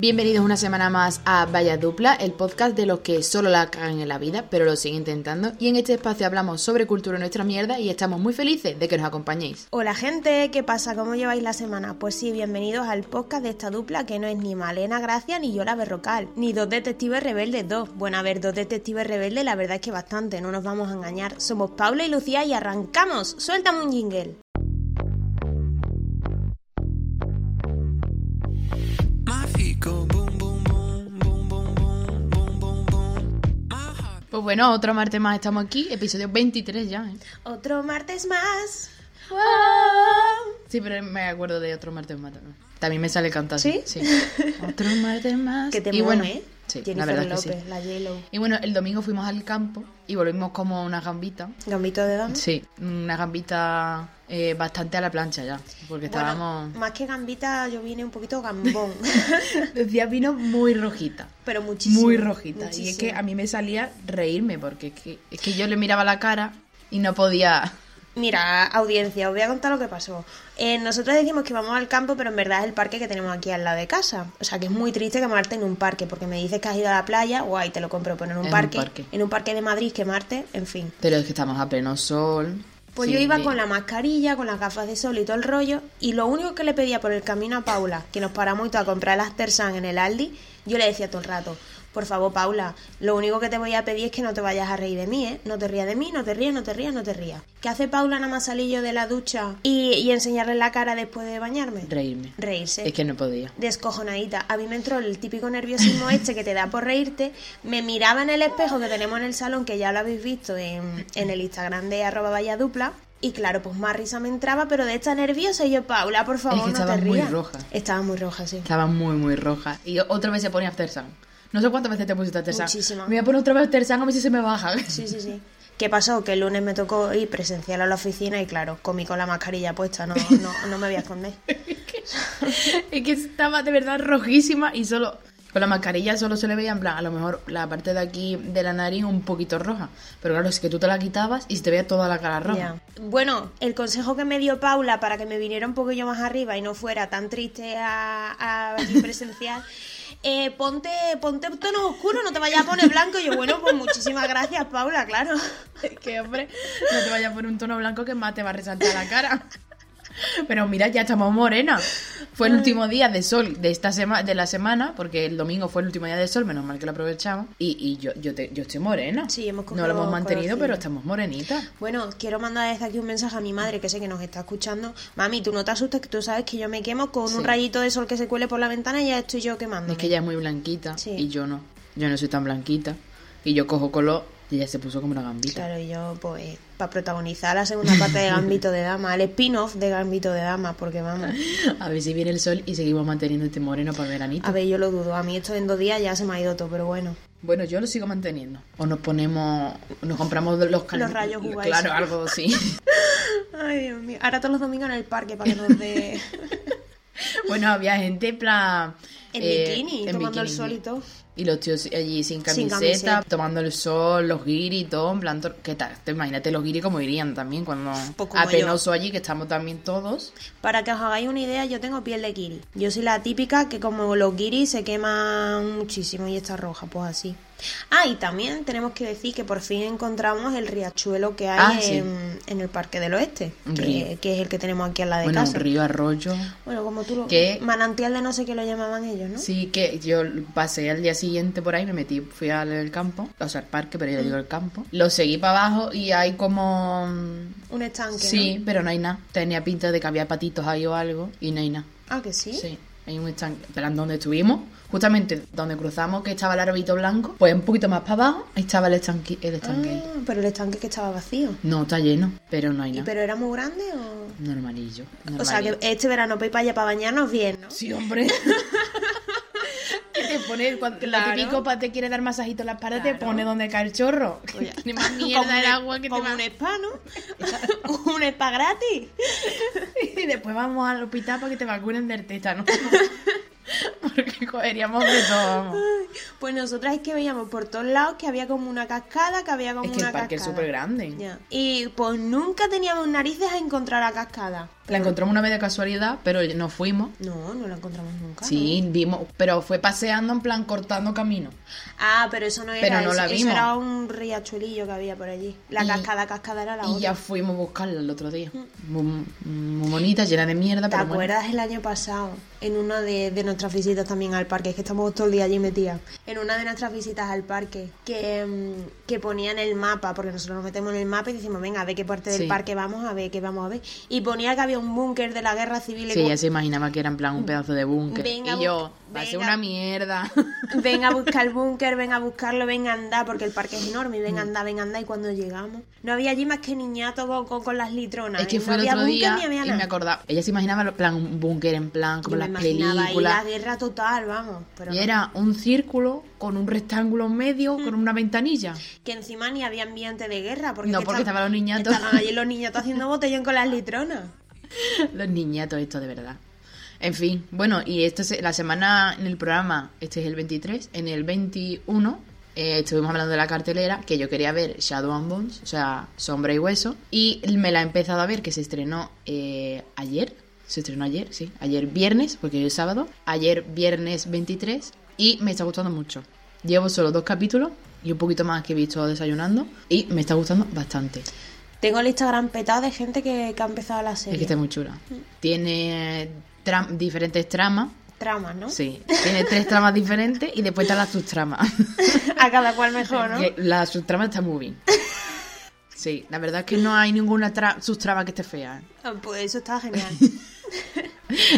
Bienvenidos una semana más a Vaya Dupla, el podcast de los que solo la cagan en la vida, pero lo siguen intentando. Y en este espacio hablamos sobre cultura en nuestra mierda y estamos muy felices de que nos acompañéis. Hola gente, ¿qué pasa? ¿Cómo lleváis la semana? Pues sí, bienvenidos al podcast de esta dupla que no es ni Malena Gracia ni Yola Berrocal, ni dos detectives rebeldes dos. Bueno, a ver, dos detectives rebeldes la verdad es que bastante, no nos vamos a engañar. Somos Paula y Lucía y arrancamos. Suéltame un jingle. Pues bueno, otro martes más estamos aquí, episodio 23 ya. ¿eh? Otro martes más. Sí, pero me acuerdo de otro martes más también. También me sale cantando. ¿Sí? Sí. otro martes más. Que te y bueno, ¿eh? sí, la Jennifer verdad que sí. López, la J-Lo. Y bueno, el domingo fuimos al campo y volvimos como una gambita. Gambito de dama. Sí, una gambita eh, bastante a la plancha ya, porque estábamos... Bueno, más que gambita, yo vine un poquito gambón. Decía vino muy rojita. pero muchísimo. Muy rojita. Y es que a mí me salía reírme, porque es que, es que yo le miraba la cara y no podía... Mira, audiencia, os voy a contar lo que pasó. Eh, nosotros decimos que vamos al campo, pero en verdad es el parque que tenemos aquí al lado de casa. O sea que es muy triste quemarte en un parque, porque me dices que has ido a la playa, guay, te lo compro, pero en un, En un parque, parque. en un parque de Madrid quemarte, en fin. Pero es que estamos a pleno sol. Pues Sí, yo iba con la mascarilla, con las gafas de sol y todo el rollo, y lo único que le pedía por el camino a Paula, que nos paramos y todo a comprar las Tersan en el Aldi, yo le decía todo el rato, por favor Paula, lo único que te voy a pedir es que no te vayas a reír de mí, ¿eh? No te rías de mí, no te rías, no te rías, no te rías. ¿Qué hace Paula nada más salir yo de la ducha y, y enseñarle la cara después de bañarme? Reírme. Reírse Es que no podía. descojonadita. A mí me entró el típico nerviosismo este que te da por reírte. Me miraba en el espejo que tenemos en el salón, que ya lo habéis visto en, en el Instagram de arroba valladupla. Y claro, pues más risa me entraba, pero de esta nerviosa y yo, Paula, por favor, Es que no estaba te muy rías. roja. Estaba muy roja, sí. Estaba muy, muy roja. Y otra vez se ponía After Sun. No sé cuántas veces te pusiste After Sun. Muchísimas. Me voy a poner otra vez After Sun a ver si se me baja. Sí, sí, sí. ¿Qué pasó? Que el lunes me tocó ir presencial a la oficina y claro, comí con la mascarilla puesta, no, no, no me voy a esconder. es que estaba de verdad rojísima y solo... Con la mascarilla solo se le veía en plan, a lo mejor la parte de aquí de la nariz un poquito roja. Pero claro, es que tú te la quitabas y se te veía toda la cara roja. Bueno, el consejo que me dio Paula para que me viniera un poquillo más arriba y no fuera tan triste a, presencial, eh, ponte, ponte tono oscuro, no te vayas a poner blanco. Y yo, bueno, pues muchísimas gracias, Paula, claro. Es que, hombre, no te vayas a poner un tono blanco que más te va a resaltar la cara. Pero mira, ya estamos morena. Fue el último día de sol de esta semana, de la semana, porque el domingo fue el último día de sol, menos mal que lo aprovechamos. Y, y yo, yo, te- yo estoy morena. Sí, hemos No lo hemos mantenido, pero estamos morenitas. Bueno, quiero mandar desde aquí un mensaje a mi madre que sé que nos está escuchando. Mami, tú no te asustes, que tú sabes que yo me quemo con Sí. un rayito de sol que se cuele por la ventana y ya estoy yo quemando. Es que ella es muy blanquita Sí. y yo no. Yo no soy tan blanquita. Y yo cojo color y ella se puso como una gambita. Claro, y yo, pues, para protagonizar la segunda parte de Gambito de Dama, el spin-off de Gambito de Dama, porque vamos. A ver si viene el sol y seguimos manteniendo este moreno para el veranito. A ver, yo lo dudo. A mí esto en dos días ya se me ha ido todo, pero bueno. Bueno, yo lo sigo manteniendo. O nos ponemos, nos compramos los cal- Los rayos UV. Claro, algo así. Ay, Dios mío. Ahora todos los domingos en el parque para que nos dé bueno, había gente en plan... en eh, bikini, en tomando el sol y todo. Y los tíos allí sin Sin camiseta, tomando el sol, los guiris y todo, en plan, ¿qué tal? Te imagínate los guiris como irían también cuando Pues apenoso allí, que estamos también todos. Para que os hagáis una idea, yo tengo piel de kiri. Yo soy la típica que como los guiris se queman muchísimo y está roja, pues así. Ah, y también tenemos que decir que por fin encontramos el riachuelo que hay Ah, sí. en, en el Parque del Oeste, que, que es el que tenemos aquí al lado de bueno, casa. río, arroyo. Bueno, como tú lo... ¿Qué? Manantial de no sé qué lo llamaban ellos, ¿no? Sí, que yo pasé al día siguiente por ahí, me metí, fui al campo, o sea, al parque, pero yo digo al campo. Lo seguí para abajo y hay como... mm, Un estanque, Sí, pero no hay nada. Tenía pinta de que había patitos ahí o algo y no hay nada. Ah, que sí. Sí, hay un estanque. Pero en donde estuvimos, justamente donde cruzamos, que estaba el arbito blanco, pues un poquito más para abajo, ahí estaba el estanque. El estanque. Ah, pero el estanque que estaba vacío. No, está lleno, pero no hay ¿Y nada. pero era muy grande o...? Normalillo. O sea, que este verano para ir para allá para bañarnos bien, ¿no? Sí, hombre. ¿Qué te pone cuando Claro. lo típico para te quiere dar masajito en la espalda, te pone donde cae el chorro. Oye, Ni más como mierda el un- agua que te como va. un spa, ¿no? un spa gratis. Y después vamos al hospital para que te vacunen del tétano. Porque cogeríamos de todo. Pues nosotras es que veíamos por todos lados que había como una cascada, que había como Es que una el parque es cascada. súper grande. Y pues nunca teníamos narices a encontrar la cascada. La encontramos una vez de casualidad, pero no fuimos. No, no la encontramos nunca. Sí, vimos, pero fue paseando en plan cortando camino. ¿no? Ah, pero eso no era. Pero no la eso vimos. era un riachuelillo que había por allí. La Y- cascada, cascada era la Y otra. ya fuimos a buscarla el otro día. Muy, muy bonita, llena de mierda, ¿Te pero bueno. acuerdas el año pasado? En una de, de nuestras visitas también al parque, es que estamos todo el día allí metidas. En una de nuestras visitas al parque, que, mm, que ponían el mapa, porque nosotros nos metemos en el mapa y decimos, venga, a ver qué parte del Sí. parque vamos, a ver qué vamos a ver. Y ponía que había un búnker de la guerra civil. y Sí, ella se imaginaba que era en plan un pedazo de búnker. Y yo, va a ser una mierda. Venga a buscar el búnker, venga a buscarlo, venga a andar, porque el parque es enorme, y venga a andar, venga a andar. Y cuando llegamos, no había allí más que niñatos con, con, con las litronas. es que ¿eh? fue no el otro día y nada. me acordaba. Ella se imaginaba plan un búnker en plan como Yo las me películas. la guerra total, vamos. Pero Y no. era un círculo con un rectángulo en medio, con una ventanilla. que encima ni había ambiente de guerra. Porque No, porque estaban los niñatos. Estaban allí los niñatos haciendo botellón con las litronas. Los niñatos, esto de verdad. En fin, bueno, y esto es la semana en el programa, este es el 23, en el 21 eh, estuvimos hablando de la cartelera, que yo quería ver Shadow and Bones, o sea, Sombra y Hueso, y me la he empezado a ver, que se estrenó eh, ayer, se estrenó ayer, sí, ayer viernes, porque hoy es sábado, ayer viernes 23, y me está gustando mucho. Llevo solo dos capítulos y un poquito más que he visto desayunando, y me está gustando bastante. Tengo el Instagram petado de gente que, que ha empezado la Es serie. que está muy chula. Tiene tram- diferentes tramas. Tramas, ¿no? Sí, tiene tres tramas diferentes y después están las subtramas. A cada cual mejor, ¿no? La subtrama está muy bien. Sí, la verdad es que no hay ninguna tra- subtrama que esté fea. ¿eh? Ah, Pues eso está genial.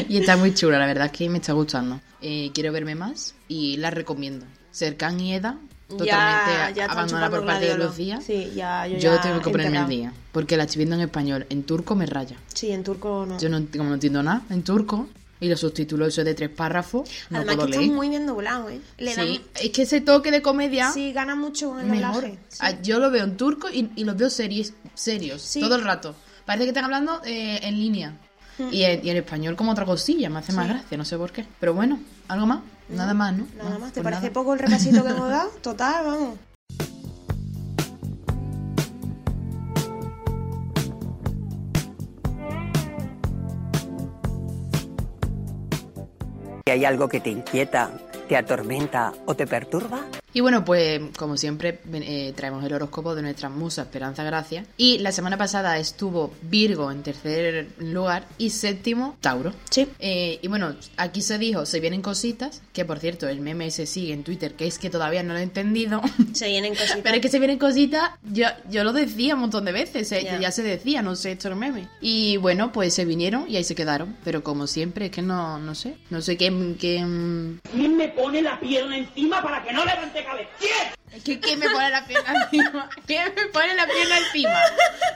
Y está muy chula, la verdad es que me está gustando. Eh, quiero verme más y la recomiendo. Serkan y Eda, totalmente ya, ya abandonada por parte de. Lucía. Sí, ya, yo, Yo tengo que ponerme enterrado. día, porque la estoy viendo en español. En turco me raya. Sí, en turco no. Yo no, como no entiendo nada en turco y los subtítulos esos de tres párrafos, no Además puedo que leer. está muy bien doblado, ¿eh? Le. Sí, es que ese toque de comedia Sí, gana mucho con el mejor. doblaje. Sí. Ah, Yo lo veo en turco y, y los veo series, serios, Sí. todo el rato. Parece que están hablando eh, en línea. Y, en, y en español como otra cosilla, me hace más gracia, no sé por qué. Pero bueno, ¿algo más? Nada más, ¿no? Nada más. ¿Te pues parece nada. poco el repasito que hemos dado? Total, vamos. ¿Y hay algo que te inquieta, te atormenta o te perturba? Y bueno, pues como siempre eh, traemos el horóscopo de nuestra musa Esperanza Gracia. Y la semana pasada estuvo Virgo en tercer lugar y séptimo Tauro. Sí. Eh, y bueno, aquí se dijo, se vienen cositas, que por cierto, el meme se sigue en Twitter, que es que todavía no lo he entendido. Se vienen cositas. Pero es que se vienen cositas, yo, yo lo decía un montón de veces, eh, Ya. ya se decía, no sé, esto es meme. Y bueno, pues se vinieron y ahí se quedaron. Pero como siempre, es que no, no sé, no sé qué... qué mm, ¿Quién me pone la pierna encima para que no levante cabeza? ¿Quién? ¿Qué- ¿Quién me pone la pierna encima? ¿Quién me pone la pierna encima?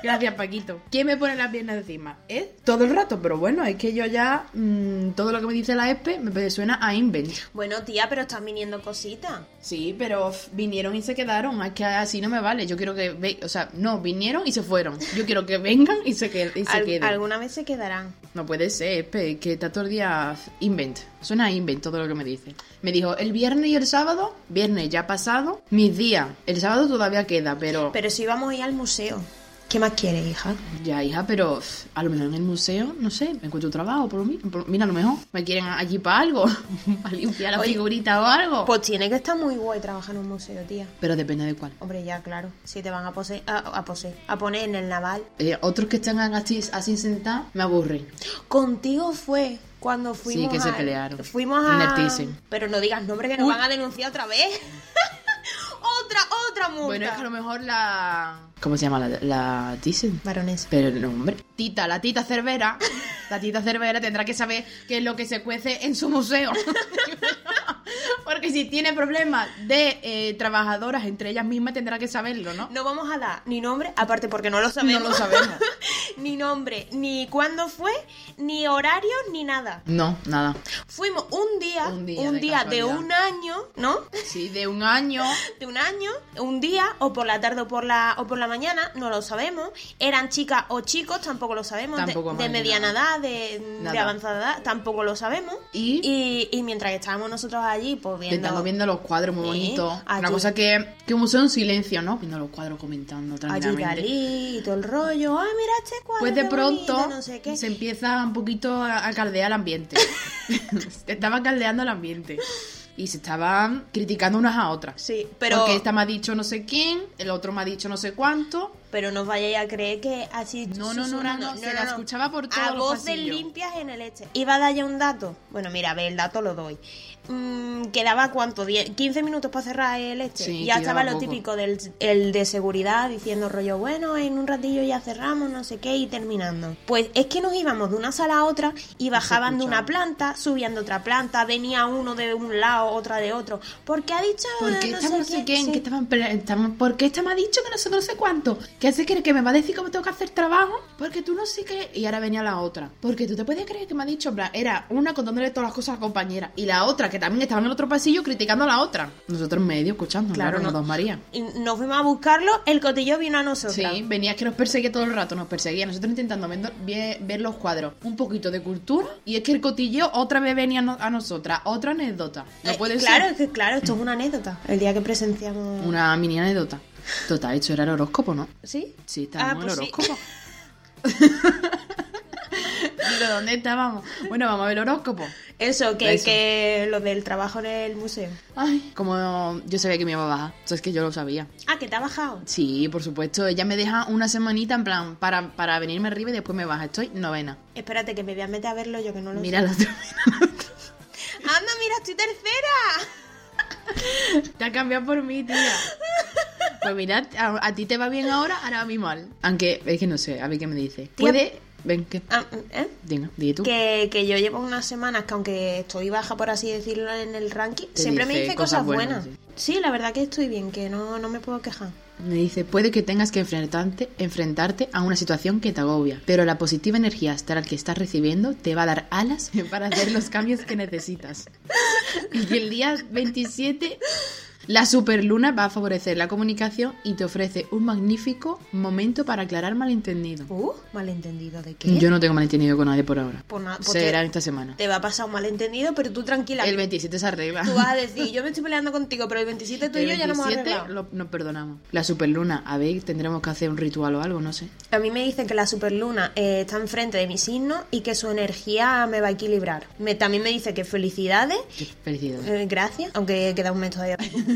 Gracias, Paquito. ¿Quién me pone la pierna encima? ¿Eh? Todo el rato, pero bueno, es que yo ya. mm, todo lo que me dice la ESPE me suena a invent. Bueno, tía, pero están viniendo cositas. Sí, pero vinieron y se quedaron. Es que así no me vale. Yo quiero que. ve- o sea, no, vinieron y se fueron. Yo quiero que vengan y se, que- y se Al- queden. alguna vez se quedarán. No puede ser, Espe, que está todo el día invent. Suena a invent todo lo que me dice. Me dijo, el viernes y el sábado, viernes ya pasado, mis días. El sábado todavía queda, pero... Pero si vamos a ir al museo. ¿Qué más quieres, hija? Ya, hija, pero a lo mejor en el museo, no sé, me encuentro trabajo por mí. mira, a lo mejor me quieren allí para algo, para limpiar la Oye, figurita o algo. Pues tiene que estar muy guay trabajar en un museo, tía. Pero depende de cuál. Hombre, ya, claro. Si te van a poseer, a, a poseer, a poner en el naval. Eh, otros que están así, así sentados me aburren. Contigo fue cuando fuimos que se a- pelearon. Fuimos a... Pero no digas nombre que nos Uy. van a denunciar otra vez. Otra, otra multa. Bueno, es que a lo mejor la... ¿Cómo se llama? La, la Thyssen. Varones. Pero no, hombre. Tita, la tita Cervera, la tita Cervera tendrá que saber qué es lo que se cuece en su museo. Porque si tiene problemas de eh, trabajadoras entre ellas mismas, tendrá que saberlo, ¿no? No vamos a dar ni nombre, aparte porque no lo sabemos. No lo sabemos. ni nombre, ni cuándo fue, ni horarios, ni nada. No, nada. Fuimos un día, Un un día día, de de, un año, ¿no? Sí, de un año. De un año, un día, o por la tarde o por la, o por la mañana, no lo sabemos. Eran chicas o chicos, tampoco lo sabemos. De- Tampoco de, hemos mediana edad, de, de avanzada edad, tampoco lo sabemos. Y- y, y mientras que estábamos nosotros allí, pues viendo. Los cuadros muy Sí, bonitos. Una allí. cosa que, que un museo en silencio, ¿no? Viendo los cuadros comentando Allí tranquilamente. Dalí y todo el rollo. Ay, mira este cuadro. Pues de pronto bonito", no sé qué. se empieza un poquito a, caldear el ambiente. se estaba caldeando el ambiente. Y se estaban criticando unas a otras. Sí, pero, Porque esta me ha dicho no sé quién, el otro me ha dicho no sé cuánto. pero no os vayáis a creer que así. No, no, no, no, no, se la escuchaba por todos A pasillos. limpias en el este. Iba a dar ya un dato. Bueno, mira, a ver, el dato lo doy. Mm, quedaba cuánto, 10, 15 minutos para cerrar el este. Sí, ya estaba lo poco. típico del el de seguridad diciendo rollo, bueno, en un ratillo ya cerramos, no sé qué, y terminando. Pues es que nos íbamos de una sala a otra y bajaban de una planta, subían de otra planta, venía uno de un lado, otra de otro. Porque ha dicho. Eh, esta no sé quién, sí. que estaban, estaban- porque esta me ha dicho que no sé, no sé cuánto, se cree que me va a decir cómo tengo que hacer trabajo, porque tú no sé qué, y ahora venía la otra, porque tú te puedes creer que me ha dicho, era una contándole todas las cosas a la compañera, y la otra que también estaba en el otro pasillo criticando a la otra. Nosotros en medio escuchando, claro, Claro, no. dos María. Y nos fuimos a buscarlo, el cotillo vino a nosotros. Sí, venía que nos perseguía todo el rato, nos perseguía. Nosotros intentando ver, ver- los cuadros, un poquito de cultura, y es que el cotilleo otra vez venía a, no- a nosotras, otra anécdota. No Eh, puede claro, ser. es que claro, esto es una anécdota. El día que presenciamos. Una mini anécdota. Total, esto era el horóscopo, ¿no? ¿Sí? Sí, estábamos Ah, en el pues sí. Digo, ¿dónde estábamos? Bueno, vamos a ver el horóscopo. Eso, que, Eso. que lo del trabajo en el museo. Ay, como yo sabía que me iba a bajar. Eso es que yo lo sabía. Ah, que te ha bajado. Sí, por supuesto. Ella me deja una semanita en plan para, para venirme arriba y después me baja. Estoy novena. Espérate, que me voy a meter a verlo yo que no lo Mira la sé. ¡Anda, mira, estoy tercera! Te ha cambiado por mí, tía. Pues mira, a, a ti te va bien ahora, ahora a mí mal. Aunque, es que no sé, a ver qué me dice. Puede... Ven, ¿qué? Ah, ¿eh? Diga, di tú. Que, que yo llevo unas semanas que aunque estoy baja, por así decirlo, en el ranking, Te siempre me dice dice cosas cosas buenas. buenas, Sí, la verdad que estoy bien, que no, no me puedo quejar. Me dice, puede que tengas que enfrentarte, enfrentarte a una situación que te agobia, pero la positiva energía astral que estás recibiendo te va a dar alas para hacer los cambios que necesitas. Y que el día 27 la superluna va a favorecer la comunicación y te ofrece un magnífico momento para aclarar malentendido. Uh, malentendido de qué? Yo no tengo malentendido con nadie por ahora. Pues nada, Será esta semana. Te va a pasar un malentendido, pero tú tranquila. El 27 se arregla. Tú vas a decir, yo me estoy peleando contigo, pero el 27 tú y yo ya no hemos 27 arreglado. lo- nos perdonamos. La superluna, a ver, tendremos que hacer un ritual o algo, no sé. A mí me dicen que la superluna eh, está enfrente de mi signo y que su energía me va a equilibrar. Me, también me dice que felicidades, Felicidades. eh, gracias, aunque queda un mes todavía.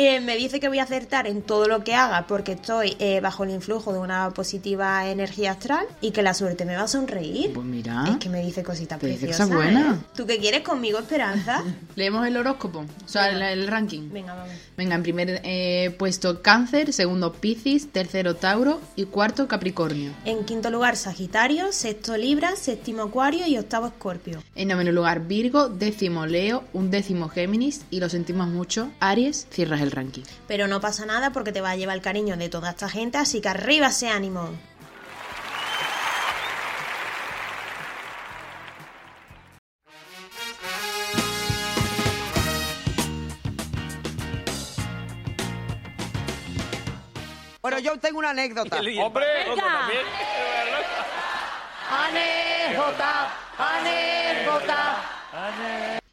Eh, me dice que voy a acertar en todo lo que haga porque estoy eh, bajo el influjo de una positiva energía astral y que la suerte me va a sonreír. Pues mira. Es que me dice cositas preciosas. ¿eh? ¿Tú qué quieres conmigo, Esperanza? Leemos el horóscopo, o sea, el, el ranking. Venga, vamos. Venga, en primer puesto Cáncer, segundo Piscis, tercero Tauro y cuarto Capricornio. En quinto lugar, Sagitario, sexto Libra, séptimo Acuario y octavo Escorpio. En noveno lugar Virgo, décimo Leo, un décimo Géminis y lo sentimos mucho, Aries, cierras el ranking. Pero no pasa nada porque te va a llevar el cariño de toda esta gente, así que arriba ese ánimo. Bueno, yo tengo una anécdota. ¡Hombre! otro también.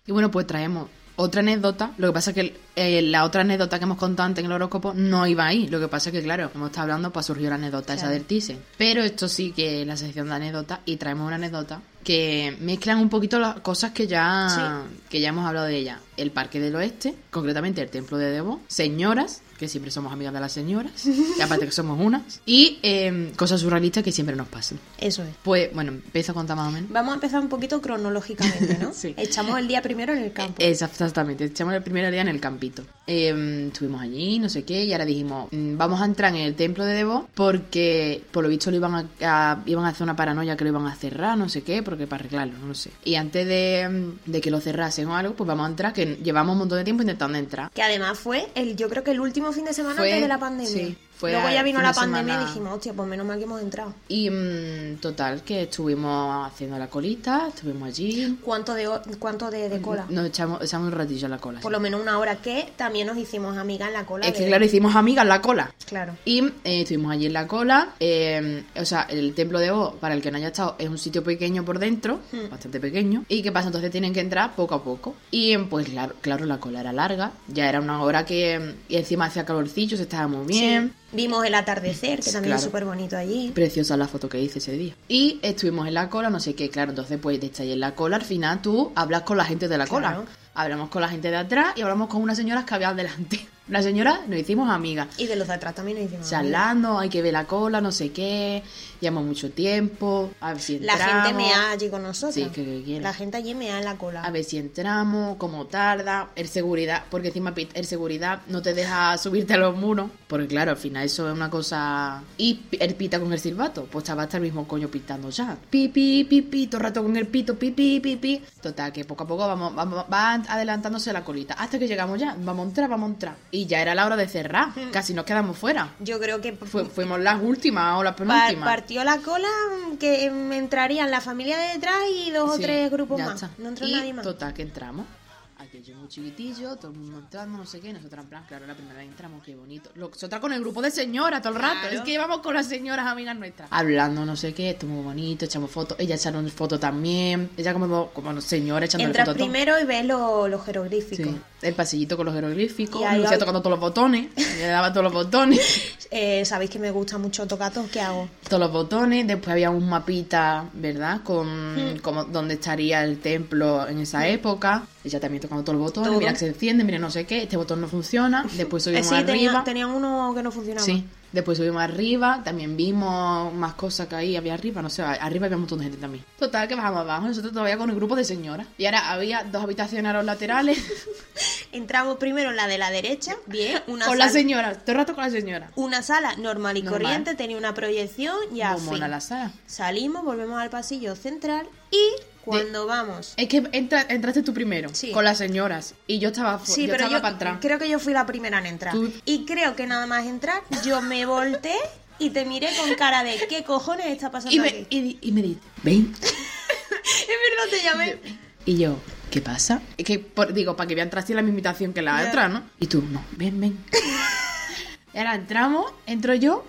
Y bueno, pues traemos otra anécdota. Lo que pasa es que eh, la otra anécdota que hemos contado antes en el horóscopo no iba ahí. Lo que pasa es que, claro, como está hablando, pues surgió la anécdota esa del Thyssen. Pero esto sí que es la sección de anécdotas y traemos una anécdota que mezclan un poquito las cosas que ya, que ya hemos hablado de ella. El Parque del Oeste, concretamente el Templo de Debo, señoras, que siempre somos amigas de las señoras, y aparte que somos unas, y eh, cosas surrealistas que siempre nos pasan. Eso es. Pues bueno, empiezo a contar más o menos. Vamos a empezar un poquito cronológicamente, ¿no? Sí. Echamos el día primero en el campo. Exactamente, echamos el primer día en el campito. Eh, estuvimos allí, no sé qué, y ahora dijimos, mm, vamos a entrar en el templo de Debo porque por lo visto lo iban a, a- iban a hacer una paranoia que lo iban a cerrar, no sé qué, porque para arreglarlo, no lo sé. Y antes de, mm, de que lo cerrasen o algo, pues vamos a entrar, que llevamos un montón de tiempo intentando entrar. Que además fue, el, yo creo que el último fin de semana Fue- antes de la pandemia. Sí, Fue Luego ya vino la pandemia y dijimos, hostia, pues menos mal que hemos entrado. Y mm, total, que estuvimos haciendo la colita, estuvimos allí. ¿Cuánto de, cuánto de, de cola? Nos echamos, echamos un ratillo en la cola. Por sí. lo menos una hora que también nos hicimos amigas en la cola. Es que claro, hicimos amigas en la cola. Claro. Y eh, estuvimos allí en la cola. eh, o sea, el templo de O, para el que no haya estado, es un sitio pequeño por dentro, Hmm. bastante pequeño. ¿Y qué pasa? Entonces tienen que entrar poco a poco. Y pues claro, claro, la cola era larga. Ya era una hora que. Y encima hacía calorcillo, se estaba muy bien. Sí. Vimos el atardecer, que también Claro. es súper bonito allí. Preciosa la foto que hice ese día. Y estuvimos en la cola, no sé qué, claro. Entonces, pues de estar ahí en la cola, al final tú hablas con la gente de la cola. Claro. Hablamos con la gente de atrás y hablamos con unas señoras que había delante. Una señora, nos hicimos amigas. Y de los de atrás también nos hicimos amigas. charlando, hay que ver la cola, no sé qué, llevamos mucho tiempo, a ver si La entramos, gente mea allí con nosotros. Sí, que- que. La gente allí mea en la cola. a ver si entramos, cómo tarda, el seguridad, porque encima el seguridad no te deja subirte a los muros, porque claro, al final eso es una cosa... Y el pita con el silbato, pues estaba hasta el mismo coño pitando ya. Pi, pi, pi, pi, todo el rato con el pito, pi, pi, pi, pi. Total, que poco a poco vamos, vamos, va adelantándose la colita, hasta que llegamos ya, vamos a entrar, vamos a entrar. Y ya era la hora de cerrar, casi nos quedamos fuera. Yo creo que Fu- fuimos las últimas o las penúltimas. partió la cola mm, que mm, entrarían la familia de detrás y dos o tres grupos más. está. No entró y nadie más. Total, que entramos. Aquello muy chiquitillo, todo el mundo entrando, no sé qué. Nosotras, en plan, claro, la primera vez entramos, qué bonito. Nosotras con el grupo de señoras todo el rato. Claro. Es que llevamos con las señoras amigas nuestras. Hablando, no sé qué, esto muy bonito, echamos fotos. Ella echaron fotos también. Ella como, como señora echando Entras fotos. primero y ves lo- los jeroglíficos. Sí, el pasillito con los jeroglíficos. Y ahí Lucía hay- tocando todos los botones. Le daba todos los botones. Eh, Sabéis que me gusta mucho tocatos, ¿qué hago? todos los botones, después había un mapita, ¿verdad? Con Hmm. como dónde estaría el templo en esa época. Ella también tocando todos los botones, Todo. mira que se enciende, mira no sé qué, este botón no funciona, después Eh, subimos sí, tenía- arriba. tenían uno que no funcionaba. Sí, después subimos arriba, también vimos más cosas que ahí había arriba, no sé, arriba había un montón de gente también. Total, que bajamos abajo, nosotros todavía con el grupo de señoras. Y ahora había dos habitaciones a los laterales Entramos primero en la de la derecha, bien, una con sala, las señoras, todo el rato con las señoras. una sala normal y Normal. corriente, tenía una proyección y a Muy fin. mona la sala. Salimos, volvemos al pasillo central y cuando vamos... Es que entra- entraste tú primero, Sí. con las señoras, y yo estaba, fu- Sí, yo pero yo para entrar. creo que yo fui la primera en entrar. Tú- Y creo que nada más entrar, yo me volteé y te miré con cara de ¿qué cojones está pasando Y me, aquí? y, y me dice, ven. Es verdad, te llamé. Y yo, ¿qué pasa? Es que, por- digo, para que vean traste la misma imitación que la Ya. otra, ¿no? Y tú, no, ven, ven. y ahora entramos, entro yo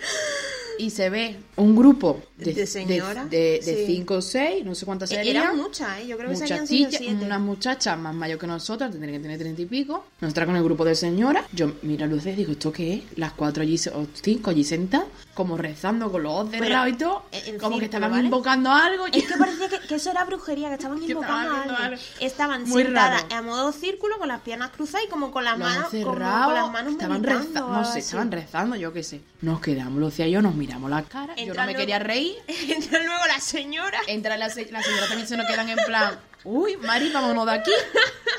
y se ve un grupo de, De señoras, de, de sí. cinco o seis, no sé cuántas Eh, serían. Eran muchas, ¿eh? Yo creo que serían siete. unas muchachas más mayores que nosotras, tendrían que tener treinta y pico. Nosotras con el grupo de señoras. Yo miro a luces y digo, ¿esto qué es? Las cuatro allí, o cinco allí sentadas, como rezando con los ojos cerrados y todo. en- en como que estaban ¿vale? invocando algo. Es que parecía que, que eso era brujería, que estaban invocando estaban a haciendo alguien. algo. Estaban Muy sentadas raro. a modo círculo con las piernas cruzadas y como con las manos, como cerrados, con las manos estaban meditando rezando, no sé, estaban rezando, yo qué sé. Nos quedamos, Lucía y yo, nos miramos las caras, yo no me luego- quería reír. Entra luego la señora. Entra la, se- la señora también se nos quedan en plan, uy, Mari, vámonos de aquí,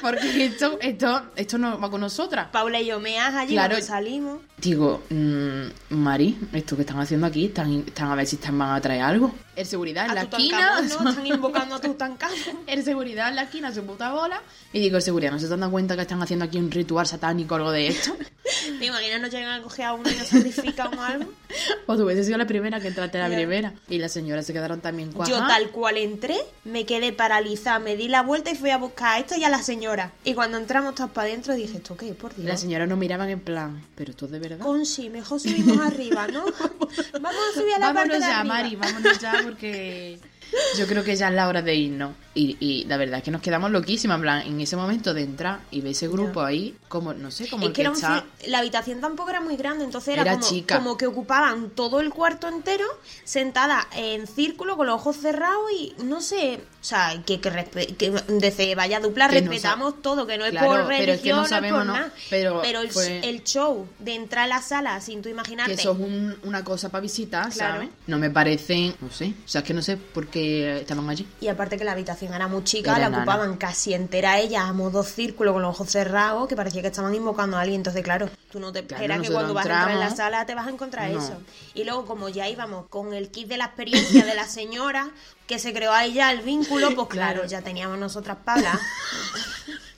porque esto, esto, esto no va con nosotras. Paula y yo meas allí Claro. cuando salimos. Digo, mm, Mari, esto que están haciendo aquí, están, están a ver si están van a traer algo. El seguridad en A la esquina, ¿no? Están invocando a Tutankamón. el seguridad en la esquina, su puta bola. Y digo, el seguridad, ¿no se están dando cuenta que están haciendo aquí un ritual satánico o algo de esto? ¿Te imaginas nos llegan a coger a uno y nos sacrifican o algo? Pues hubiese sido la primera que entraste la primera. Y las señoras se quedaron también Yo cuajadas. tal cual entré, me quedé paralizada, me di la vuelta y fui a buscar a esto y a la señora. Y cuando entramos todas para adentro dije, ¿esto qué? Por Dios. las señoras nos miraban en plan, ¿pero esto es de verdad? Consi, mejor subimos arriba, ¿no? Vamos a subir a la vámonos parte de ya, arriba. Mari, vámonos ya porque yo creo que ya es la hora de irnos. Y, y la verdad es que nos quedamos loquísimas, en plan, en ese momento de entrar y ver ese grupo ahí, como, no sé, como Es el que era un está... la habitación tampoco era muy grande, entonces era, Era como, chica. como que ocupaban todo el cuarto entero, sentada en círculo con los ojos cerrados y no sé, o sea, que, que, respe- que desde Vaya Dupla Que no respetamos todo, que no es Claro, por pero religión, es que no no es sabemos, por ¿no? nada. Pero el, fue- el show de entrar a la sala sin tú imaginarte. Que eso es un- una cosa para visitar, Claro. ¿sabes? No me parecen, no sé, o sea, es que no sé por qué estaban allí. Y aparte que la habitación era muy chica, Era la nana. ocupaban casi entera ella a modo círculo con los ojos cerrados, que parecía que estaban invocando a alguien. Entonces, claro, tú no te Claro, esperas que cuando vas a entrar en la sala te vas a encontrar No. eso. Y luego, como ya íbamos con el kit de la experiencia de la señora, que se creó ahí ya el vínculo, pues claro, Claro. ya teníamos nosotras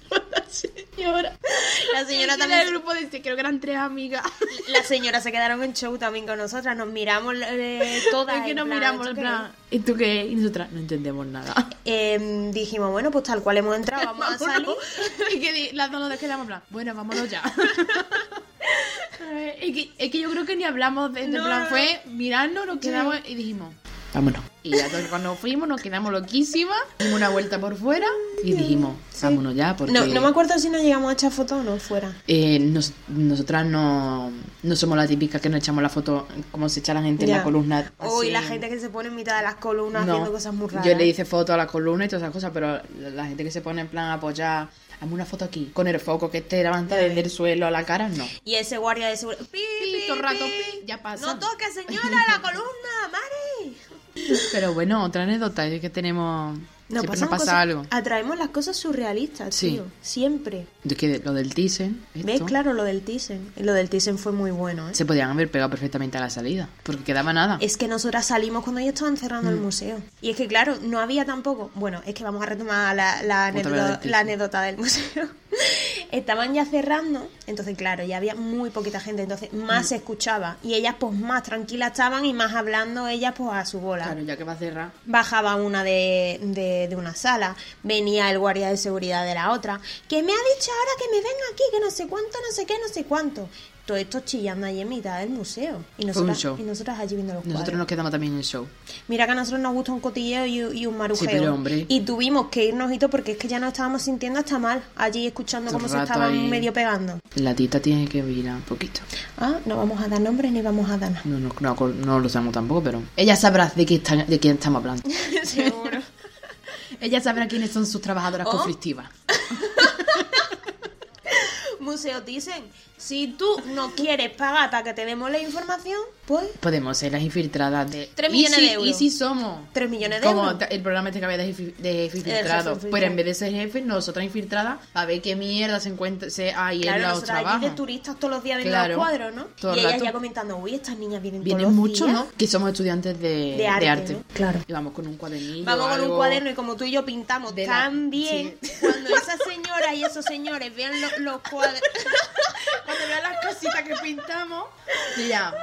Paula. señora. La señora también- el grupo de creo que eran tres amigas. Las señoras se quedaron en show también con nosotras. Nos miramos eh, todas. Es que nos plan, miramos ¿esto en qué plan, ¿y tú qué? Y nosotras no entendemos nada. Eh, dijimos, bueno, pues tal cual hemos entrado, vamos a salir. Y que las dos nos quedamos en plan, bueno, vámonos ya. es, que, es que yo creo que ni hablamos de, No, plan, fue mirarnos, nos quedamos y dijimos, vámonos. Y ya cuando fuimos nos quedamos loquísimas, dimos una vuelta por fuera y dijimos, vámonos ya, porque No, no me acuerdo si nos llegamos a echar fotos o no fuera. eh, nos- nosotras no, no somos la típica que nos echamos la foto como se echa la gente en la columna. Uy, así. la gente que se pone en mitad de las columnas No, haciendo cosas muy raras. Yo le hice foto a la columna y todas esas cosas, pero la, la gente que se pone en plan a apoyar, hazme una foto aquí, con el foco que te levanta desde el suelo a la cara, no. Y ese guardia de seguridad. ¡Pi, pi, todo el rato, pi! ya pasa. No toque, señora, la columna, Mari. Pero bueno, otra anécdota es que tenemos... Nos siempre nos pasa cosas- algo. Atraemos las cosas surrealistas, Sí. tío. Siempre. Es que lo del Thyssen, ¿Ves? esto, Claro, lo del Thyssen. Lo del Thyssen fue muy bueno, ¿eh? se podían haber pegado perfectamente a la salida, porque quedaba nada. Es que nosotras salimos cuando ellos estaban cerrando Mm. el museo. Y es que, claro, no había tampoco. Bueno, es que vamos a retomar anécdota, la anécdota del museo. Estaban ya cerrando, entonces, claro, ya había muy poquita gente, entonces más Mm. se escuchaba. Y ellas, pues, más tranquilas estaban y más hablando ellas, pues, a su bola. Claro, ya que va a cerrar. Bajaba una de, de, de una sala, venía el guardia de seguridad de la otra, que me ha dicho ahora que me venga aquí, que no sé cuánto, no sé qué, no sé cuánto. Todo esto chillando allí en mitad del museo. Y un nosotras, y nosotras allí viendo los Nosotros cuadros. nos quedamos también en el show. Mira que a nosotros nos gusta un cotilleo y, y un marujeo. Sí, pero, hombre. Y tuvimos que irnos y todo porque es que ya nos estábamos sintiendo hasta mal allí escuchando Todo cómo se estaban ahí. medio pegando. La tita tiene que virar un poquito. Ah, no vamos a dar nombres ni vamos a dar nada. No, no, no, no lo sabemos tampoco, pero... Ella sabrá de, qué está- de quién estamos hablando. Seguro. Ella sabrá quiénes son sus trabajadoras Oh. conflictivas. Museo Thyssen, si tú no quieres pagar para que te demos la información, pues Podemos ser las infiltradas de... Tres ¿Y millones si- de euros. ¿Y si somos? 3 millones de Como euros. ta- el programa este que había de jefe, de jefe jefe infiltrado. infiltrado. Pero en vez de ser jefe, nosotras infiltradas, a ver qué mierda se encuentra se hay Claro, en los trabajos. de turistas todos los días viendo Claro. los cuadros, ¿no? Todo y el ellas rato. ya comentando, uy, estas niñas vienen Vienen todos los mucho, días". ¿no? Que somos estudiantes de, De arte, ¿no? Claro. Y vamos con un cuadernillo. Vamos con un cuaderno y como tú y yo pintamos De la- cuando esas señoras y esos señores vean lo- los cuadros... Cuando vean las cositas que pintamos, ya,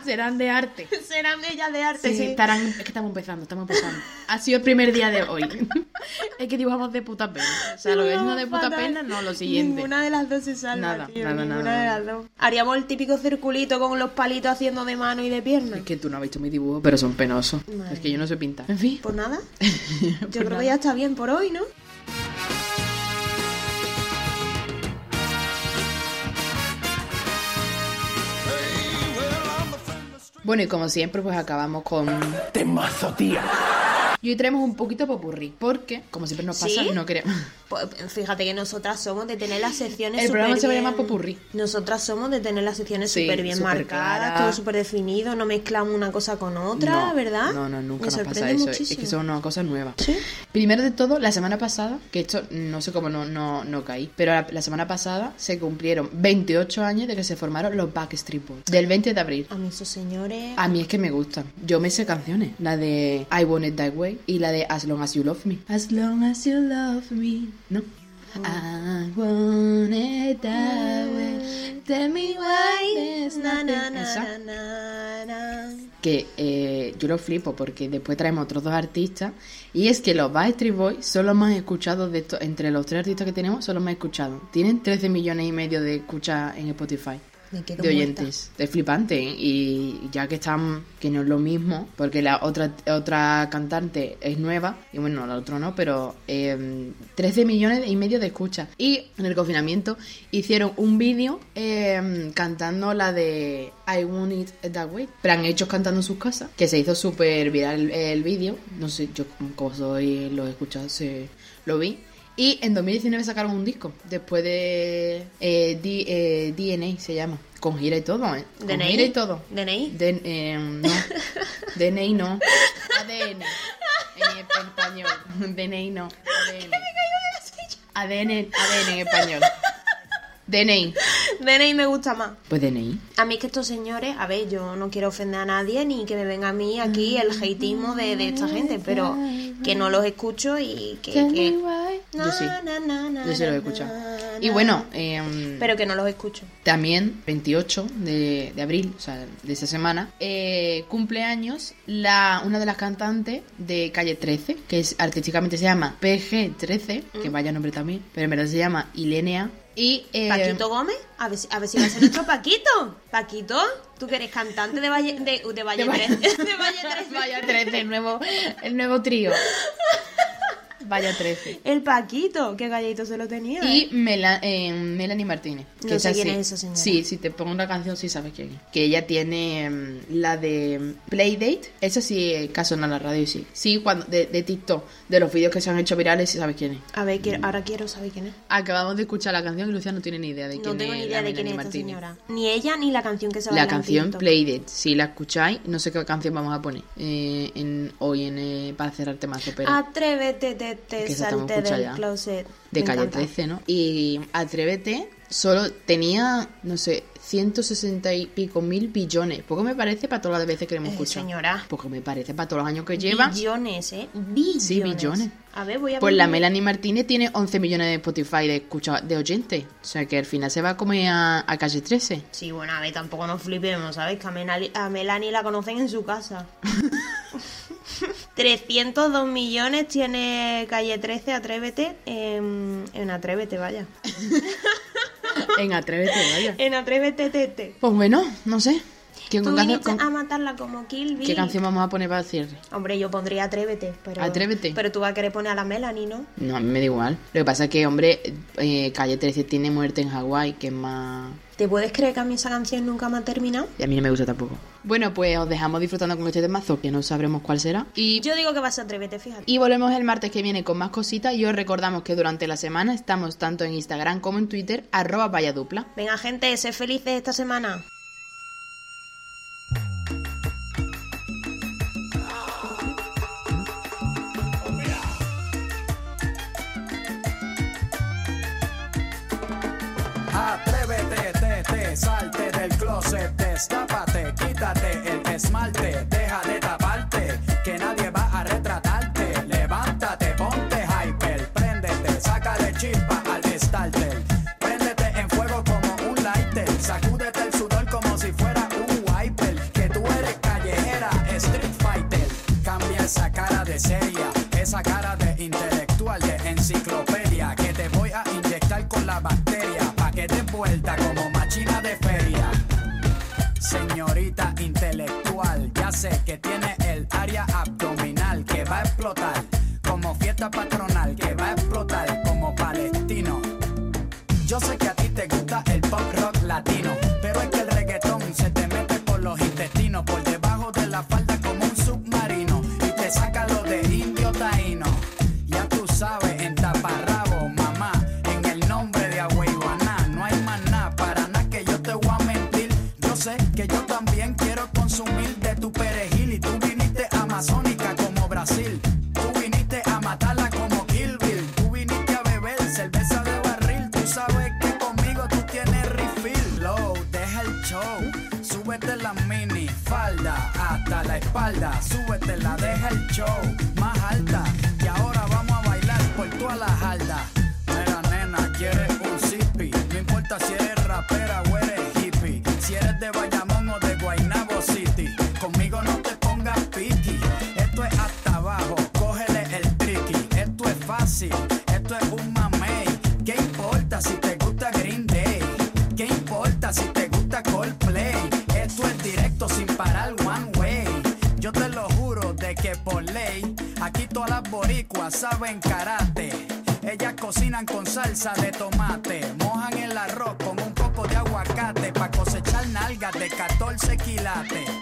serán, serán de arte. Serán ellas de arte, Sí, sí. estarán, es que estamos empezando, estamos empezando. Ha sido el primer día de hoy. es que dibujamos de puta pena. O sea, lo que es no de puta Fatal. pena, no, lo siguiente. Ninguna de las dos se salva, Nada, tío, nada, ninguna nada, de las dos. Haríamos el típico circulito con los palitos haciendo de mano y de pierna. Es que tú no has visto mi dibujo, pero son penosos. Madre Es que yo no sé pintar. En fin. Pues nada, Pues yo creo nada. que ya está bien por hoy, ¿no? Bueno, y como siempre, pues acabamos con. Temazo, tía. Y hoy traemos un poquito popurrí, porque, como siempre nos pasa, ¿Sí? no queremos. Pues fíjate que nosotras somos de tener las secciones El programa se va a llamar Popurrí. Nosotras somos de tener las secciones Sí, súper bien marcadas, claras. todo súper definido, no mezclamos una cosa con otra, No, ¿verdad? No, no, nunca Me nos pasa eso. muchísimo. Es que son una cosa nueva. ¿Sí? Primero de todo, la semana pasada, que esto no sé cómo no, no, no caí, pero la, la semana pasada se cumplieron 28 años de que se formaron los Backstreet Boys. Del 20 de abril. A mí esos señores... A mí es que me gustan. Yo me sé canciones. La de I Want It That Way y la de As Long As You Love Me. As long as you love me. ¿No? I want it that way. Tell me why. Que eh, yo lo flipo porque después traemos otros dos artistas. Y es que los Backstreet Boys son los más escuchados de estos. Entre los tres artistas que tenemos, son los más escuchados. Tienen 13 millones y medio de escuchas en Spotify De muerta. oyentes. Es flipante. Y ya que están, que no es lo mismo, porque la otra otra cantante es nueva, y bueno, la otra no, pero eh, 13 millones y medio de escuchas. Y en el confinamiento hicieron un vídeo eh, cantando la de I Want It That Way. Pero han hecho cantando en sus casas, que se hizo súper viral el, el vídeo. No sé, yo como soy, lo he escuchado, se, lo vi. Y en 2019 sacaron un disco, después de eh, D- eh, DNA se llama, con gira y todo, ¿eh? Con DNI. gira y todo. DNI. De, eh, no, DNI no, ADN en español, DNI no, ADN. ADN, ADN en español. DNI, DNI me gusta más. pues DNI. A mí es que estos señores, a ver, yo no quiero ofender a nadie ni que me venga a mí aquí el hateismo de, de esta gente, pero que no los escucho y que, que Yo sí. Yo sí lo he escuchado. Y bueno, em, Pero que no los escucho. también 28 de, de abril, o sea, de esa semana, eh, cumpleaños la, una de las cantantes de Calle 13, que es, artísticamente se llama PG13, que Mm. vaya nombre también, pero en verdad se llama Ilenia. Y, eh, Paquito Gómez, a ver, si- a ver si va a ser nuestro Paquito. Paquito, tú que eres cantante de Valle, de, de Valle De Valle- 13. De Valle 13. Vaya 13, el nuevo, el nuevo trío. Vaya 13. El Paquito, qué gallito se lo tenía. Y ¿eh? Mela- eh, Melanie Martínez. No sé quién sí- es esa señora. Sí, si te pongo una canción, sí sabes quién es. Que ella tiene mm, la de Playdate. Esa sí, eh, caso en la radio, sí. Sí, cuando, de, de TikTok, de los vídeos que se han hecho virales, sí sabes quién es. A ver, quiero- ahora quiero saber quién es. Acabamos de escuchar la canción y Lucia no tiene ni idea de quién No tengo es. ni la idea de quién Melanie es esta Martínez. señora. Ni ella ni la canción que se La baila en canción. Playdate, si la escucháis, no sé qué canción vamos a poner eh, en, hoy en, eh, para cerrar temazo, pero Atrévete, te, te Que esa estamos salte del ya. closet. de Me calle encanta. 13, ¿no? Y Atrévete solo tenía, no sé, 160 y pico mil billones. Poco me parece para todas las veces que hemos Eh, escuchado. señora. Poco me parece para todos los años que lleva. Billones, ¿eh? Billones. Sí, billones. A ver, voy a Pues la Melanie Martínez tiene 11 millones de Spotify de escucha de oyentes. O sea que al final se va a comer a, a calle 13. Sí, bueno, a ver, tampoco nos flipemos, ¿sabes? Que a, Melani- a Melanie la conocen en su casa. 302 millones tiene Calle 13, Atrévete. En, en Atrévete, vaya. En Atrévete, vaya. En Atrévete, Tete. Pues bueno, no sé. ¿Qué, Tú canción- viniste con- a matarla como Kill Bill. ¿Qué canción vamos a poner para el cierre? Hombre, yo pondría Atrévete, pero... Atrévete. Pero tú vas a querer poner a la Melanie, ¿no? No, a mí me da igual. Lo que pasa es que, hombre, eh, calle 13 tiene muerte en Hawái, que es más... ¿Te puedes creer que a mí esa canción nunca me ha terminado? Y a mí no me gusta tampoco. Bueno, pues os dejamos disfrutando con este temazo, que no sabremos cuál será. Y, Yo digo que vas a Atrévete, fíjate. y volvemos el martes que viene con más cositas. Y os recordamos que durante la semana estamos tanto en Instagram como en Twitter, arroba valladupla. Venga, gente, sé felices esta semana. Destápate, quítate el esmalte, deja de taparte, que nadie va a retratarte. Levántate, ponte hyper, préndete, sácale chispa al starter. Préndete en fuego como un lighter, sacúdete el sudor como si fuera un wiper. Que tú eres callejera, street fighter. Cambia esa cara de seria, esa cara de intelectual, de enciclopedia. Que te voy a inyectar con la bacteria, pa' que te vuelta como sé que tiene el área abdominal que va a explotar como fiesta patronal, saben karate. Ellas cocinan con salsa de tomate, mojan el arroz con un poco de aguacate para cosechar nalgas de 14 quilates.